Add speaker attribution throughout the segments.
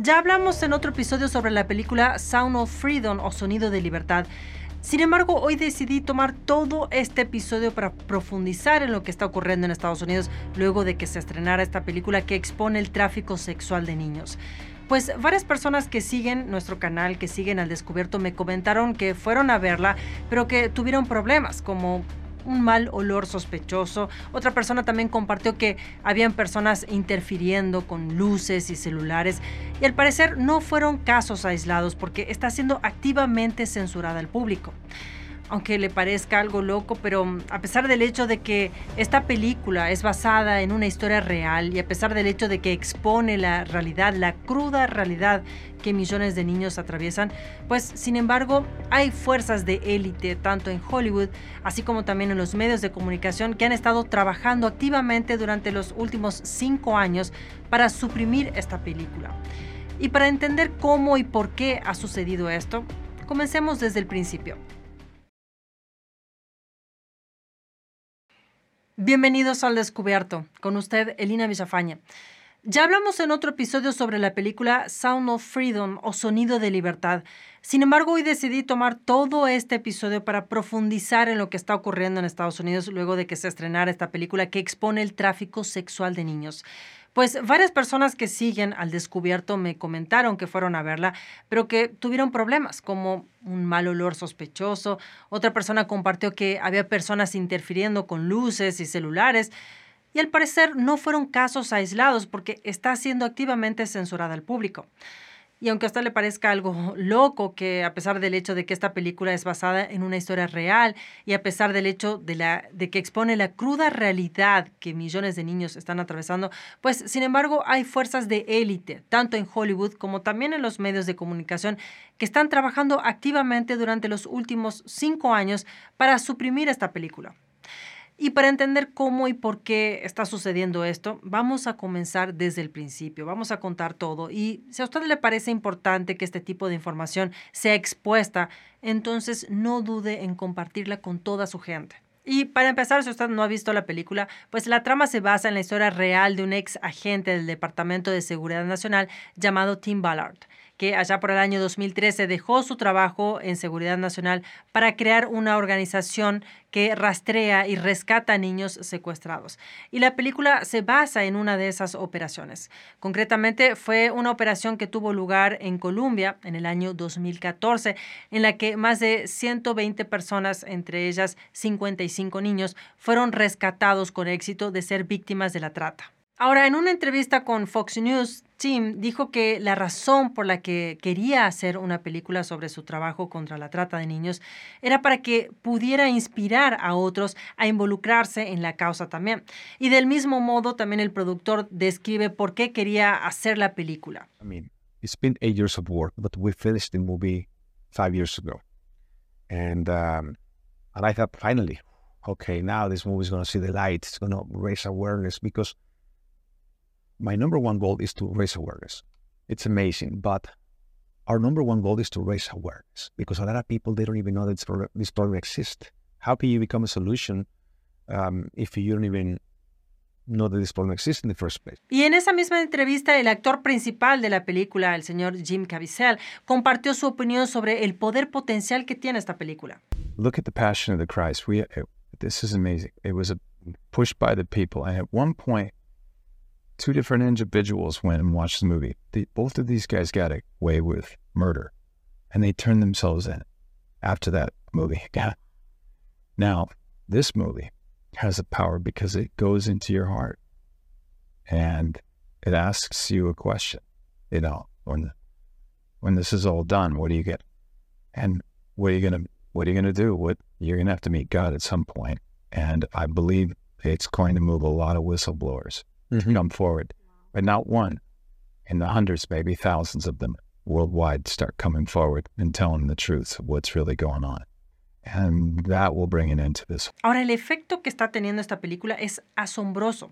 Speaker 1: Ya hablamos en otro episodio sobre la película Sound of Freedom o Sonido de Libertad. Sin embargo, hoy decidí tomar todo este episodio para profundizar en lo que está ocurriendo en Estados Unidos luego de que se estrenara esta película que expone el tráfico sexual de niños. Pues varias personas que siguen nuestro canal, que siguen al descubierto, me comentaron que fueron a verla, pero que tuvieron problemas, como un mal olor sospechoso. Otra persona también compartió que habían personas interfiriendo con luces y celulares y al parecer no fueron casos aislados porque está siendo activamente censurada al público aunque le parezca algo loco, pero mm, a pesar del hecho de que esta película es basada en una historia real y a pesar del hecho de que expone la realidad, la cruda realidad que millones de niños atraviesan, pues sin embargo hay fuerzas de élite tanto en Hollywood así como también en los medios de comunicación que han estado trabajando activamente durante los últimos cinco años para suprimir esta película. Y para entender cómo y por qué ha sucedido esto, comencemos desde el principio. Bienvenidos al Descubierto, con usted Elina Villafaña. Ya hablamos en otro episodio sobre la película Sound of Freedom o Sonido de Libertad. Sin embargo, hoy decidí tomar todo este episodio para profundizar en lo que está ocurriendo en Estados Unidos luego de que se estrenara esta película que expone el tráfico sexual de niños. Pues varias personas que siguen al descubierto me comentaron que fueron a verla, pero que tuvieron problemas, como un mal olor sospechoso. Otra persona compartió que había personas interfiriendo con luces y celulares. Y al parecer no fueron casos aislados porque está siendo activamente censurada al público. Y aunque a usted le parezca algo loco que a pesar del hecho de que esta película es basada en una historia real y a pesar del hecho de, la, de que expone la cruda realidad que millones de niños están atravesando, pues sin embargo hay fuerzas de élite, tanto en Hollywood como también en los medios de comunicación, que están trabajando activamente durante los últimos cinco años para suprimir esta película. Y para entender cómo y por qué está sucediendo esto, vamos a comenzar desde el principio, vamos a contar todo. Y si a usted le parece importante que este tipo de información sea expuesta, entonces no dude en compartirla con toda su gente. Y para empezar, si usted no ha visto la película, pues la trama se basa en la historia real de un ex agente del Departamento de Seguridad Nacional llamado Tim Ballard que allá por el año 2013 dejó su trabajo en Seguridad Nacional para crear una organización que rastrea y rescata niños secuestrados. Y la película se basa en una de esas operaciones. Concretamente, fue una operación que tuvo lugar en Colombia en el año 2014, en la que más de 120 personas, entre ellas 55 niños, fueron rescatados con éxito de ser víctimas de la trata. Ahora, en una entrevista con Fox News, Tim dijo que la razón por la que quería hacer una película sobre su trabajo contra la trata de niños era para que pudiera inspirar a otros a involucrarse en la causa también. Y del mismo modo, también el productor describe por qué quería hacer la película.
Speaker 2: I mean, it's been eight years of work, but we finished the movie five years ago. And, um, and I thought, finally, okay, now this movie is going to see the light. It's going to raise awareness because my number one goal is to raise awareness. It's amazing, but our number one goal is to raise awareness because a lot of people they don't even know that this problem exists. How can you become a solution um, if you don't even know that this problem exists in the first place?
Speaker 1: Y en esa misma entrevista, el actor principal de la película, el señor Jim Caviezel, compartió su opinión sobre el poder potencial que tiene esta película.
Speaker 2: Look at the Passion of the Christ. We, uh, this is amazing. It was a push by the people, and at one point two different individuals went and watched the movie. Both of these guys got away with murder, and they turned themselves in after that movie. Yeah. Now, this movie has a power because it goes into your heart and it asks you a question. You know, when when this is all done, what do you get? And what are you gonna what are you gonna do? What you're gonna have to meet God at some point. And I believe it's going to move a lot of whistleblowers mm-hmm. come forward, but not one. In the hundreds, maybe thousands of them worldwide start coming forward and telling the truth of what's really going on. And that will bring an end to this.
Speaker 1: Ahora, el efecto que está teniendo esta película es asombroso.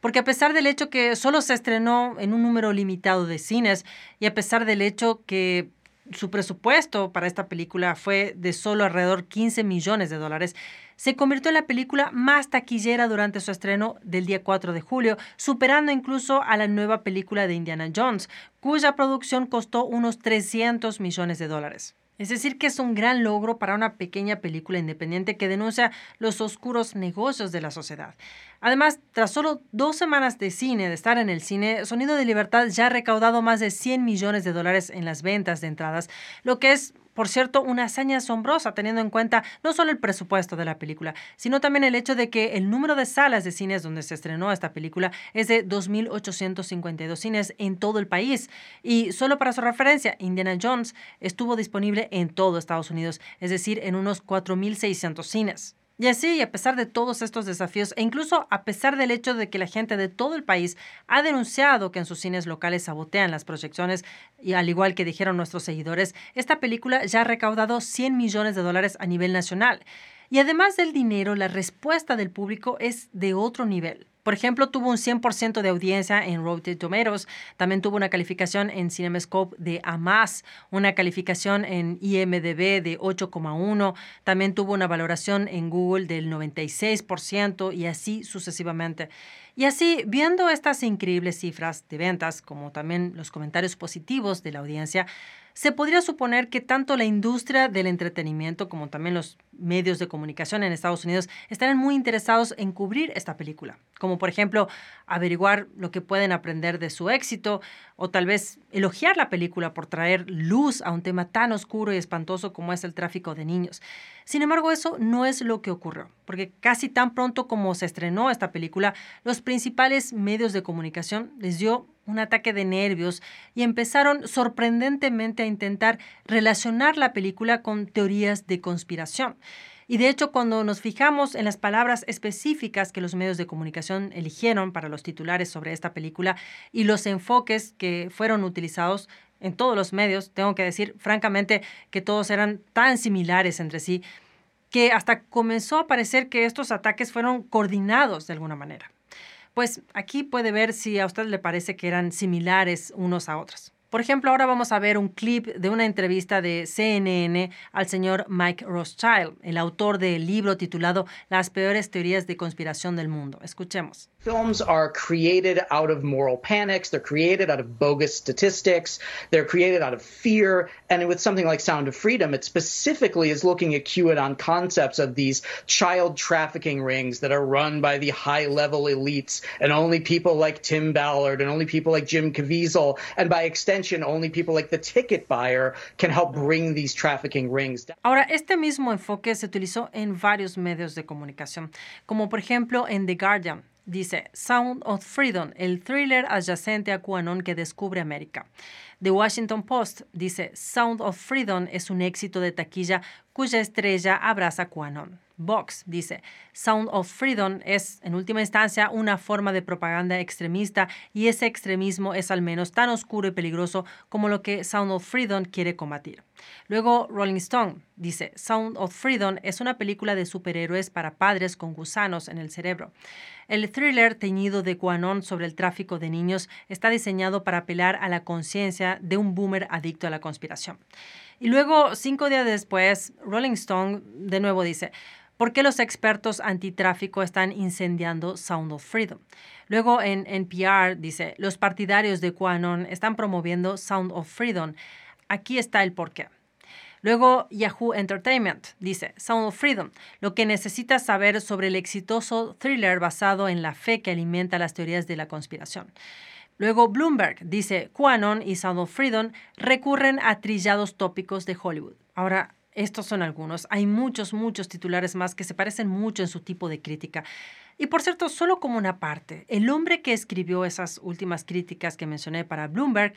Speaker 1: Porque a pesar del hecho que solo se estrenó en un número limitado de cines y a pesar del hecho que su presupuesto para esta película fue de solo alrededor 15 millones de dólares, se convirtió en la película más taquillera durante su estreno del día 4 de julio, superando incluso a la nueva película de Indiana Jones, cuya producción costó unos 300 millones de dólares. Es decir, que es un gran logro para una pequeña película independiente que denuncia los oscuros negocios de la sociedad. Además, tras solo dos semanas de cine, de estar en el cine, Sonido de Libertad ya ha recaudado más de 100 millones de dólares en las ventas de entradas, lo que es por cierto, una hazaña asombrosa teniendo en cuenta no solo el presupuesto de la película, sino también el hecho de que el número de salas de cines donde se estrenó esta película es de 2.852 cines en todo el país. Y solo para su referencia, Indiana Jones estuvo disponible en todo Estados Unidos, es decir, en unos 4.600 cines. Y así, a pesar de todos estos desafíos, e incluso a pesar del hecho de que la gente de todo el país ha denunciado que en sus cines locales sabotean las proyecciones, y al igual que dijeron nuestros seguidores, esta película ya ha recaudado 100 millones de dólares a nivel nacional. Y además del dinero, la respuesta del público es de otro nivel. Por ejemplo, tuvo un 100% de audiencia en Rotten Tomatoes, también tuvo una calificación en CinemaScope de A+, una calificación en IMDb de 8,1, también tuvo una valoración en Google del 96% y así sucesivamente. Y así, viendo estas increíbles cifras de ventas, como también los comentarios positivos de la audiencia, se podría suponer que tanto la industria del entretenimiento como también los medios de comunicación en Estados Unidos estarán muy interesados en cubrir esta película, como por ejemplo averiguar lo que pueden aprender de su éxito o tal vez elogiar la película por traer luz a un tema tan oscuro y espantoso como es el tráfico de niños. Sin embargo, eso no es lo que ocurrió, porque casi tan pronto como se estrenó esta película, los principales medios de comunicación les dio un ataque de nervios y empezaron sorprendentemente a intentar relacionar la película con teorías de conspiración. Y de hecho, cuando nos fijamos en las palabras específicas que los medios de comunicación eligieron para los titulares sobre esta película y los enfoques que fueron utilizados en todos los medios, tengo que decir francamente que todos eran tan similares entre sí que hasta comenzó a parecer que estos ataques fueron coordinados de alguna manera. Pues aquí puede ver si a usted le parece que eran similares unos a otros. Por ejemplo, ahora vamos a ver un clip de una entrevista de CNN al señor Mike Rothschild, el autor del libro titulado Las peores teorías de conspiración del mundo. Escuchemos.
Speaker 3: Films are created out of moral panics, they're created out of bogus statistics, they're created out of fear, and with something like Sound of Freedom, it specifically is looking at QAnon concepts of these child trafficking rings that are run by the high-level elites, and only people like Tim Ballard and only people like Jim Caviezel, and by extension
Speaker 1: Ahora, este mismo enfoque se utilizó en varios medios de comunicación, como por ejemplo en The Guardian. Dice Sound of Freedom, el thriller adyacente a QAnon que descubre América. The Washington Post dice Sound of Freedom es un éxito de taquilla cuya estrella abraza QAnon. Vox dice, Sound of Freedom es, en última instancia, una forma de propaganda extremista y ese extremismo es al menos tan oscuro y peligroso como lo que Sound of Freedom quiere combatir. Luego, Rolling Stone dice, Sound of Freedom es una película de superhéroes para padres con gusanos en el cerebro. El thriller teñido de QAnon sobre el tráfico de niños está diseñado para apelar a la conciencia de un boomer adicto a la conspiración. Y luego, cinco días después, Rolling Stone de nuevo dice, ¿Por qué los expertos antitráfico están incendiando Sound of Freedom? Luego en NPR dice, los partidarios de QAnon están promoviendo Sound of Freedom. Aquí está el porqué. Luego Yahoo Entertainment dice, Sound of Freedom, lo que necesitas saber sobre el exitoso thriller basado en la fe que alimenta las teorías de la conspiración. Luego Bloomberg dice, QAnon y Sound of Freedom recurren a trillados tópicos de Hollywood. Ahora, estos son algunos. Hay muchos, muchos titulares más que se parecen mucho en su tipo de crítica. Y por cierto, solo como una parte, el hombre que escribió esas últimas críticas que mencioné para Bloomberg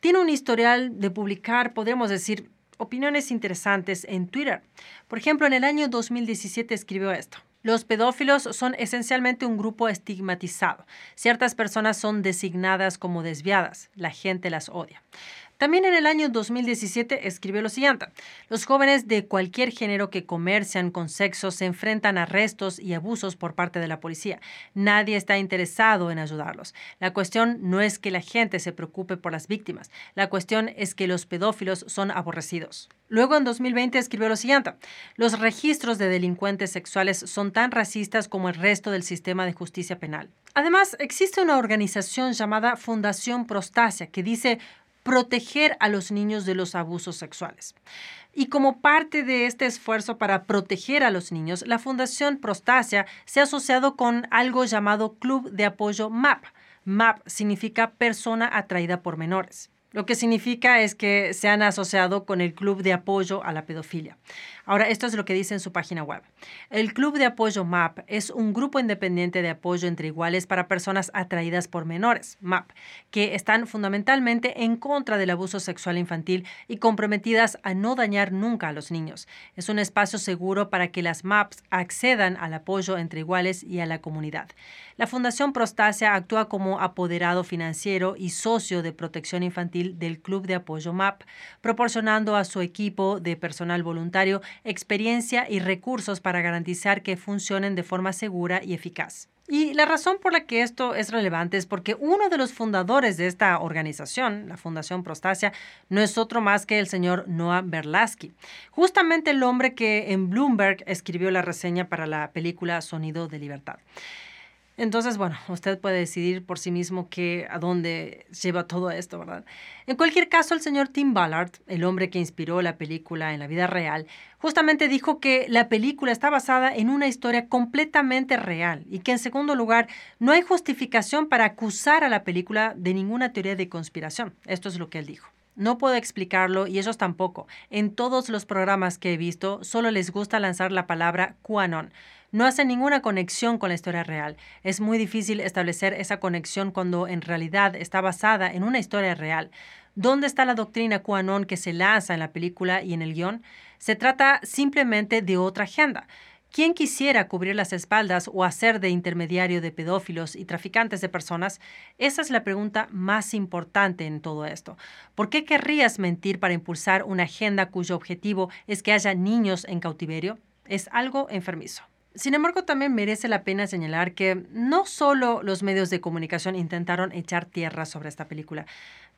Speaker 1: tiene un historial de publicar, podríamos decir, opiniones interesantes en Twitter. Por ejemplo, en el año 2017 escribió esto. Los pedófilos son esencialmente un grupo estigmatizado. Ciertas personas son designadas como desviadas. La gente las odia. También en el año 2017 escribió lo siguiente, los jóvenes de cualquier género que comercian con sexo se enfrentan a arrestos y abusos por parte de la policía. Nadie está interesado en ayudarlos. La cuestión no es que la gente se preocupe por las víctimas, la cuestión es que los pedófilos son aborrecidos. Luego, en 2020, escribió lo siguiente. Los registros de delincuentes sexuales son tan racistas como el resto del sistema de justicia penal. Además, existe una organización llamada Fundación Prostasia que dice proteger a los niños de los abusos sexuales. Y como parte de este esfuerzo para proteger a los niños, la Fundación Prostasia se ha asociado con algo llamado Club de Apoyo MAP. MAP significa persona atraída por menores. Lo que significa es que se han asociado con el Club de Apoyo a la Pedofilia. Ahora, esto es lo que dice en su página web. El Club de Apoyo MAP es un grupo independiente de apoyo entre iguales para personas atraídas por menores, MAP, que están fundamentalmente en contra del abuso sexual infantil y comprometidas a no dañar nunca a los niños. Es un espacio seguro para que las MAPs accedan al apoyo entre iguales y a la comunidad. La Fundación Prostasia actúa como apoderado financiero y socio de protección infantil del Club de Apoyo MAP, proporcionando a su equipo de personal voluntario experiencia y recursos para garantizar que funcionen de forma segura y eficaz. Y la razón por la que esto es relevante es porque uno de los fundadores de esta organización, la Fundación Prostasia, no es otro más que el señor Noah Berlasky, justamente el hombre que en Bloomberg escribió la reseña para la película Sonido de Libertad. Entonces, bueno, usted puede decidir por sí mismo que, a dónde lleva todo esto, ¿verdad? En cualquier caso, el señor Tim Ballard, el hombre que inspiró la película en la vida real, justamente dijo que la película está basada en una historia completamente real y que, en segundo lugar, no hay justificación para acusar a la película de ninguna teoría de conspiración. Esto es lo que él dijo. No puedo explicarlo y ellos tampoco. En todos los programas que he visto, solo les gusta lanzar la palabra QAnon no hace ninguna conexión con la historia real. Es muy difícil establecer esa conexión cuando en realidad está basada en una historia real. ¿Dónde está la doctrina QAnon que se lanza en la película y en el guion? Se trata simplemente de otra agenda. ¿Quién quisiera cubrir las espaldas o hacer de intermediario de pedófilos y traficantes de personas? Esa es la pregunta más importante en todo esto. ¿Por qué querrías mentir para impulsar una agenda cuyo objetivo es que haya niños en cautiverio? Es algo enfermizo. Sin embargo, también merece la pena señalar que no solo los medios de comunicación intentaron echar tierra sobre esta película.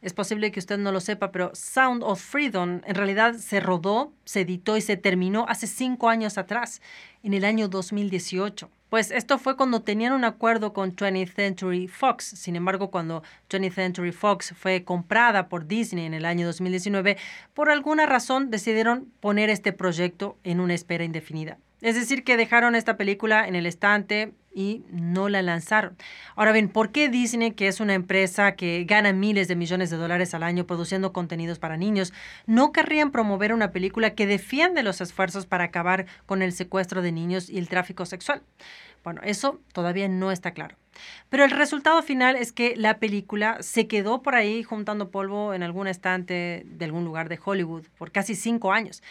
Speaker 1: Es posible que usted no lo sepa, pero Sound of Freedom en realidad se rodó, se editó y se terminó hace cinco años atrás, en el año 2018. Pues esto fue cuando tenían un acuerdo con 20th Century Fox. Sin embargo, cuando 20th Century Fox fue comprada por Disney en el año 2019, por alguna razón decidieron poner este proyecto en una espera indefinida. Es decir, que dejaron esta película en el estante y no la lanzaron. Ahora bien, ¿por qué Disney, que es una empresa que gana miles de millones de dólares al año produciendo contenidos para niños, no querrían promover una película que defiende los esfuerzos para acabar con el secuestro de niños y el tráfico sexual? Bueno, eso todavía no está claro. Pero el resultado final es que la película se quedó por ahí juntando polvo en algún estante de algún lugar de Hollywood por casi cinco años.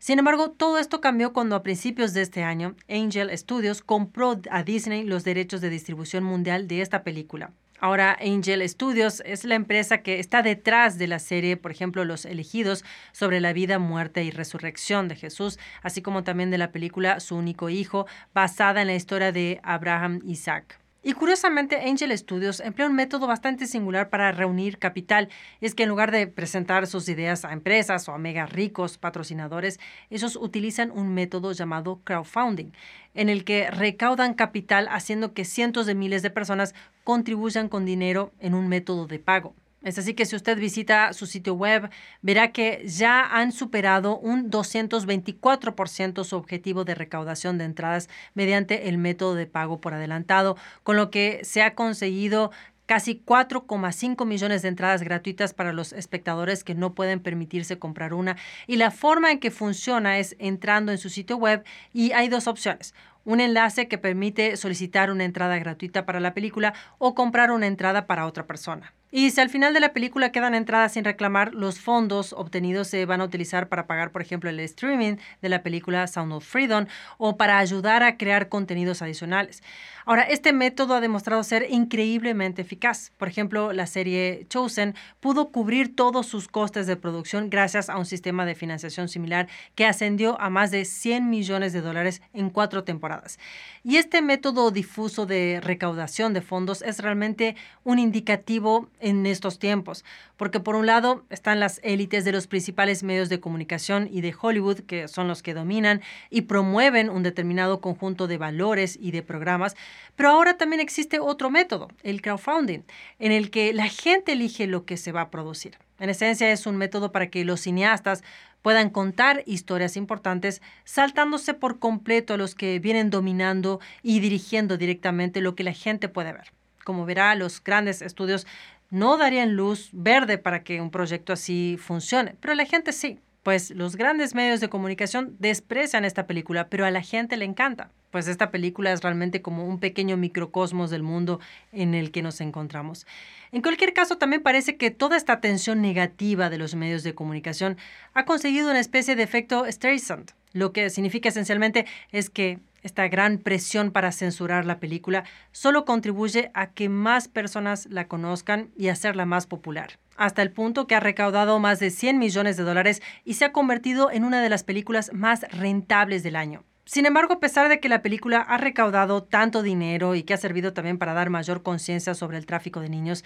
Speaker 1: Sin embargo, todo esto cambió cuando a principios de este año Angel Studios compró a Disney los derechos de distribución mundial de esta película. Ahora Angel Studios es la empresa que está detrás de la serie, por ejemplo, Los elegidos sobre la vida, muerte y resurrección de Jesús, así como también de la película Su único hijo, basada en la historia de Abraham Isaac. Y curiosamente, Angel Studios emplea un método bastante singular para reunir capital. Es que en lugar de presentar sus ideas a empresas o a mega ricos patrocinadores, ellos utilizan un método llamado crowdfunding, en el que recaudan capital haciendo que cientos de miles de personas contribuyan con dinero en un método de pago. Es así que si usted visita su sitio web, verá que ya han superado un 224% su objetivo de recaudación de entradas mediante el método de pago por adelantado, con lo que se ha conseguido casi 4,5 millones de entradas gratuitas para los espectadores que no pueden permitirse comprar una. Y la forma en que funciona es entrando en su sitio web y hay dos opciones un enlace que permite solicitar una entrada gratuita para la película o comprar una entrada para otra persona. Y si al final de la película quedan entradas sin reclamar, los fondos obtenidos se van a utilizar para pagar, por ejemplo, el streaming de la película Sound of Freedom o para ayudar a crear contenidos adicionales. Ahora, este método ha demostrado ser increíblemente eficaz. Por ejemplo, la serie Chosen pudo cubrir todos sus costes de producción gracias a un sistema de financiación similar que ascendió a más de 100 millones de dólares en cuatro temporadas. Y este método difuso de recaudación de fondos es realmente un indicativo en estos tiempos, porque por un lado están las élites de los principales medios de comunicación y de Hollywood, que son los que dominan y promueven un determinado conjunto de valores y de programas, pero ahora también existe otro método, el crowdfunding, en el que la gente elige lo que se va a producir. En esencia es un método para que los cineastas puedan contar historias importantes saltándose por completo a los que vienen dominando y dirigiendo directamente lo que la gente puede ver. Como verá, los grandes estudios no darían luz verde para que un proyecto así funcione, pero la gente sí, pues los grandes medios de comunicación desprecian esta película, pero a la gente le encanta, pues esta película es realmente como un pequeño microcosmos del mundo en el que nos encontramos. En cualquier caso, también parece que toda esta atención negativa de los medios de comunicación ha conseguido una especie de efecto Streisand, lo que significa esencialmente es que esta gran presión para censurar la película solo contribuye a que más personas la conozcan y hacerla más popular, hasta el punto que ha recaudado más de 100 millones de dólares y se ha convertido en una de las películas más rentables del año. Sin embargo, a pesar de que la película ha recaudado tanto dinero y que ha servido también para dar mayor conciencia sobre el tráfico de niños,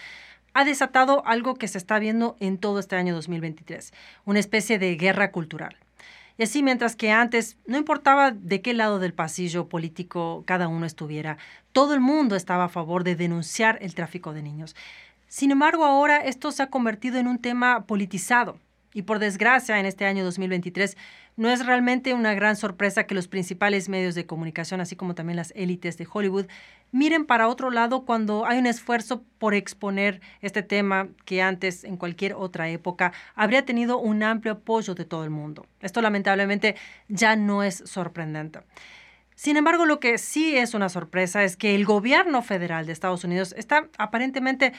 Speaker 1: ha desatado algo que se está viendo en todo este año 2023, una especie de guerra cultural. Y así, mientras que antes no importaba de qué lado del pasillo político cada uno estuviera, todo el mundo estaba a favor de denunciar el tráfico de niños. Sin embargo, ahora esto se ha convertido en un tema politizado. Y por desgracia, en este año 2023, no es realmente una gran sorpresa que los principales medios de comunicación, así como también las élites de Hollywood, miren para otro lado cuando hay un esfuerzo por exponer este tema que antes, en cualquier otra época, habría tenido un amplio apoyo de todo el mundo. Esto lamentablemente ya no es sorprendente. Sin embargo, lo que sí es una sorpresa es que el gobierno federal de Estados Unidos está aparentemente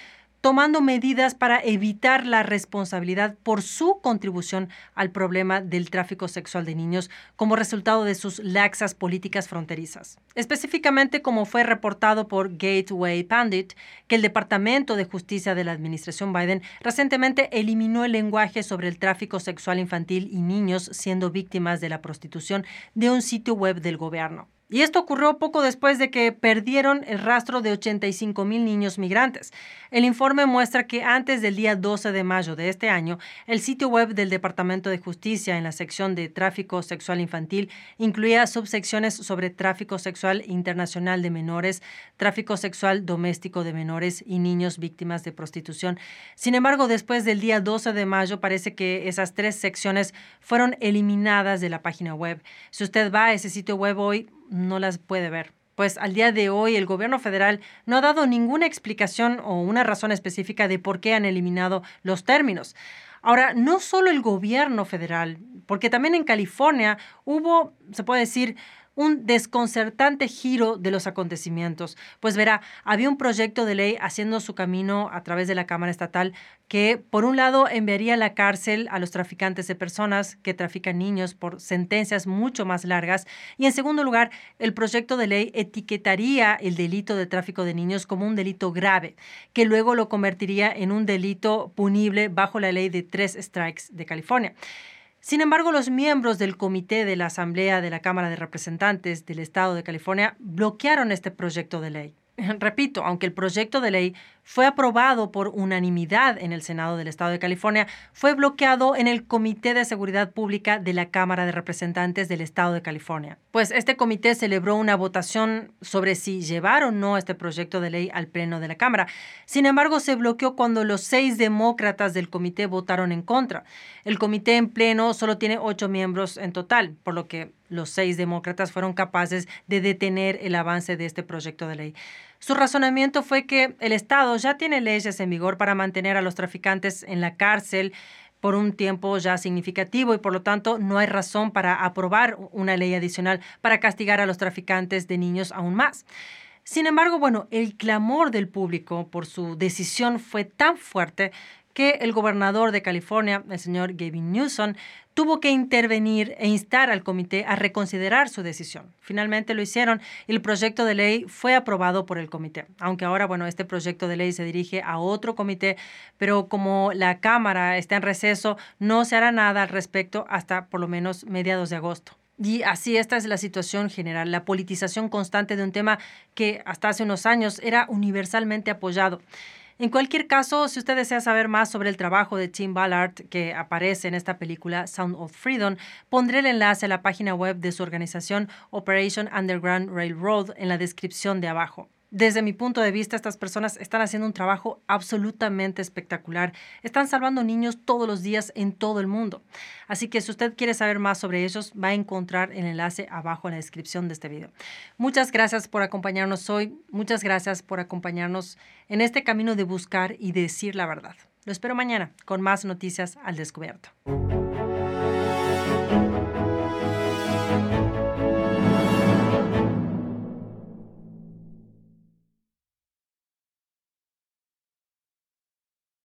Speaker 1: tomando medidas para evitar la responsabilidad por su contribución al problema del tráfico sexual de niños como resultado de sus laxas políticas fronterizas. Específicamente, como fue reportado por Gateway Pandit, que el Departamento de Justicia de la Administración Biden recientemente eliminó el lenguaje sobre el tráfico sexual infantil y niños siendo víctimas de la prostitución de un sitio web del gobierno. Y esto ocurrió poco después de que perdieron el rastro de 85 mil niños migrantes. El informe muestra que antes del día 12 de mayo de este año, el sitio web del Departamento de Justicia en la sección de tráfico sexual infantil incluía subsecciones sobre tráfico sexual internacional de menores, tráfico sexual doméstico de menores y niños víctimas de prostitución. Sin embargo, después del día 12 de mayo parece que esas tres secciones fueron eliminadas de la página web. Si usted va a ese sitio web hoy, no las puede ver. Pues al día de hoy el gobierno federal no ha dado ninguna explicación o una razón específica de por qué han eliminado los términos. Ahora, no solo el gobierno federal, porque también en California hubo, se puede decir, un desconcertante giro de los acontecimientos. Pues verá, había un proyecto de ley haciendo su camino a través de la Cámara Estatal que, por un lado, enviaría a la cárcel a los traficantes de personas que trafican niños por sentencias mucho más largas. Y, en segundo lugar, el proyecto de ley etiquetaría el delito de tráfico de niños como un delito grave, que luego lo convertiría en un delito punible bajo la ley de tres strikes de California. Sin embargo, los miembros del comité de la Asamblea de la Cámara de Representantes del Estado de California bloquearon este proyecto de ley. Repito, aunque el proyecto de ley fue aprobado por unanimidad en el Senado del Estado de California, fue bloqueado en el Comité de Seguridad Pública de la Cámara de Representantes del Estado de California. Pues este comité celebró una votación sobre si llevar o no este proyecto de ley al Pleno de la Cámara. Sin embargo, se bloqueó cuando los seis demócratas del comité votaron en contra. El comité en pleno solo tiene ocho miembros en total, por lo que los seis demócratas fueron capaces de detener el avance de este proyecto de ley. Su razonamiento fue que el Estado ya tiene leyes en vigor para mantener a los traficantes en la cárcel por un tiempo ya significativo y por lo tanto no hay razón para aprobar una ley adicional para castigar a los traficantes de niños aún más. Sin embargo, bueno, el clamor del público por su decisión fue tan fuerte que el gobernador de California, el señor Gavin Newsom, tuvo que intervenir e instar al comité a reconsiderar su decisión. Finalmente lo hicieron y el proyecto de ley fue aprobado por el comité. Aunque ahora, bueno, este proyecto de ley se dirige a otro comité, pero como la Cámara está en receso, no se hará nada al respecto hasta por lo menos mediados de agosto. Y así esta es la situación general, la politización constante de un tema que hasta hace unos años era universalmente apoyado. En cualquier caso, si usted desea saber más sobre el trabajo de Tim Ballard que aparece en esta película Sound of Freedom, pondré el enlace a la página web de su organización Operation Underground Railroad en la descripción de abajo. Desde mi punto de vista, estas personas están haciendo un trabajo absolutamente espectacular. Están salvando niños todos los días en todo el mundo. Así que si usted quiere saber más sobre ellos, va a encontrar el enlace abajo en la descripción de este video. Muchas gracias por acompañarnos hoy. Muchas gracias por acompañarnos en este camino de buscar y decir la verdad. Lo espero mañana con más noticias al descubierto.